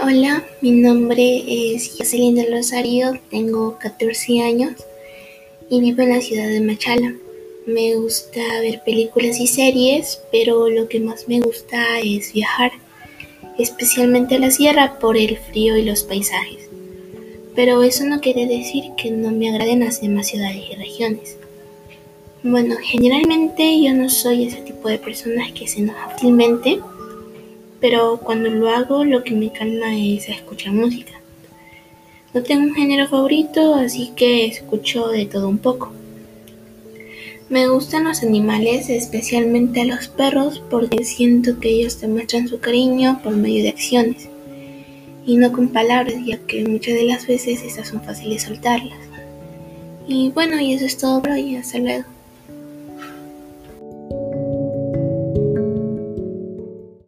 Hola, mi nombre es Jocelyn del Rosario, tengo 14 años y vivo en la ciudad de Machala. Me gusta ver películas y series, pero lo que más me gusta es viajar, especialmente a la sierra por el frío y los paisajes. Pero eso no quiere decir que no me agraden las demás ciudades y regiones. Bueno, generalmente yo no soy ese tipo de personas que se enoja fácilmente pero cuando lo hago lo que me calma es escuchar música. No tengo un género favorito, así que escucho de todo un poco. Me gustan los animales, especialmente los perros, porque siento que ellos demuestran su cariño por medio de acciones y no con palabras, ya que muchas de las veces estas son fáciles soltarlas. Y bueno, y eso es todo por hoy. Hasta luego.